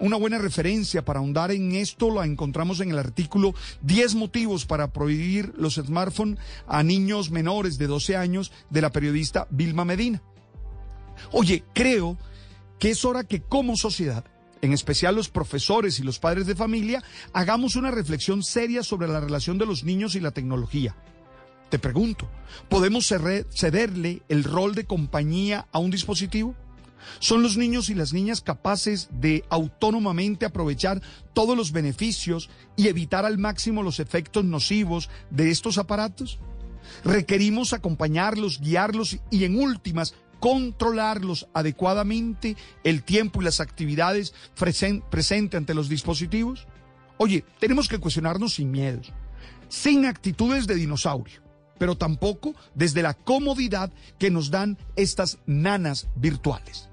una buena referencia para ahondar en esto la encontramos en el artículo 10 motivos para prohibir los smartphones a niños menores de 12 años de la periodista Vilma Medina. Oye, creo que es hora que como sociedad, en especial los profesores y los padres de familia, hagamos una reflexión seria sobre la relación de los niños y la tecnología. Te pregunto, ¿podemos cederle el rol de compañía a un dispositivo? ¿Son los niños y las niñas capaces de autónomamente aprovechar todos los beneficios y evitar al máximo los efectos nocivos de estos aparatos? Requerimos acompañarlos, guiarlos y en últimas controlarlos adecuadamente el tiempo y las actividades presentes ante los dispositivos? Oye, tenemos que cuestionarnos sin miedos, sin actitudes de dinosaurio, pero tampoco desde la comodidad que nos dan estas nanas virtuales.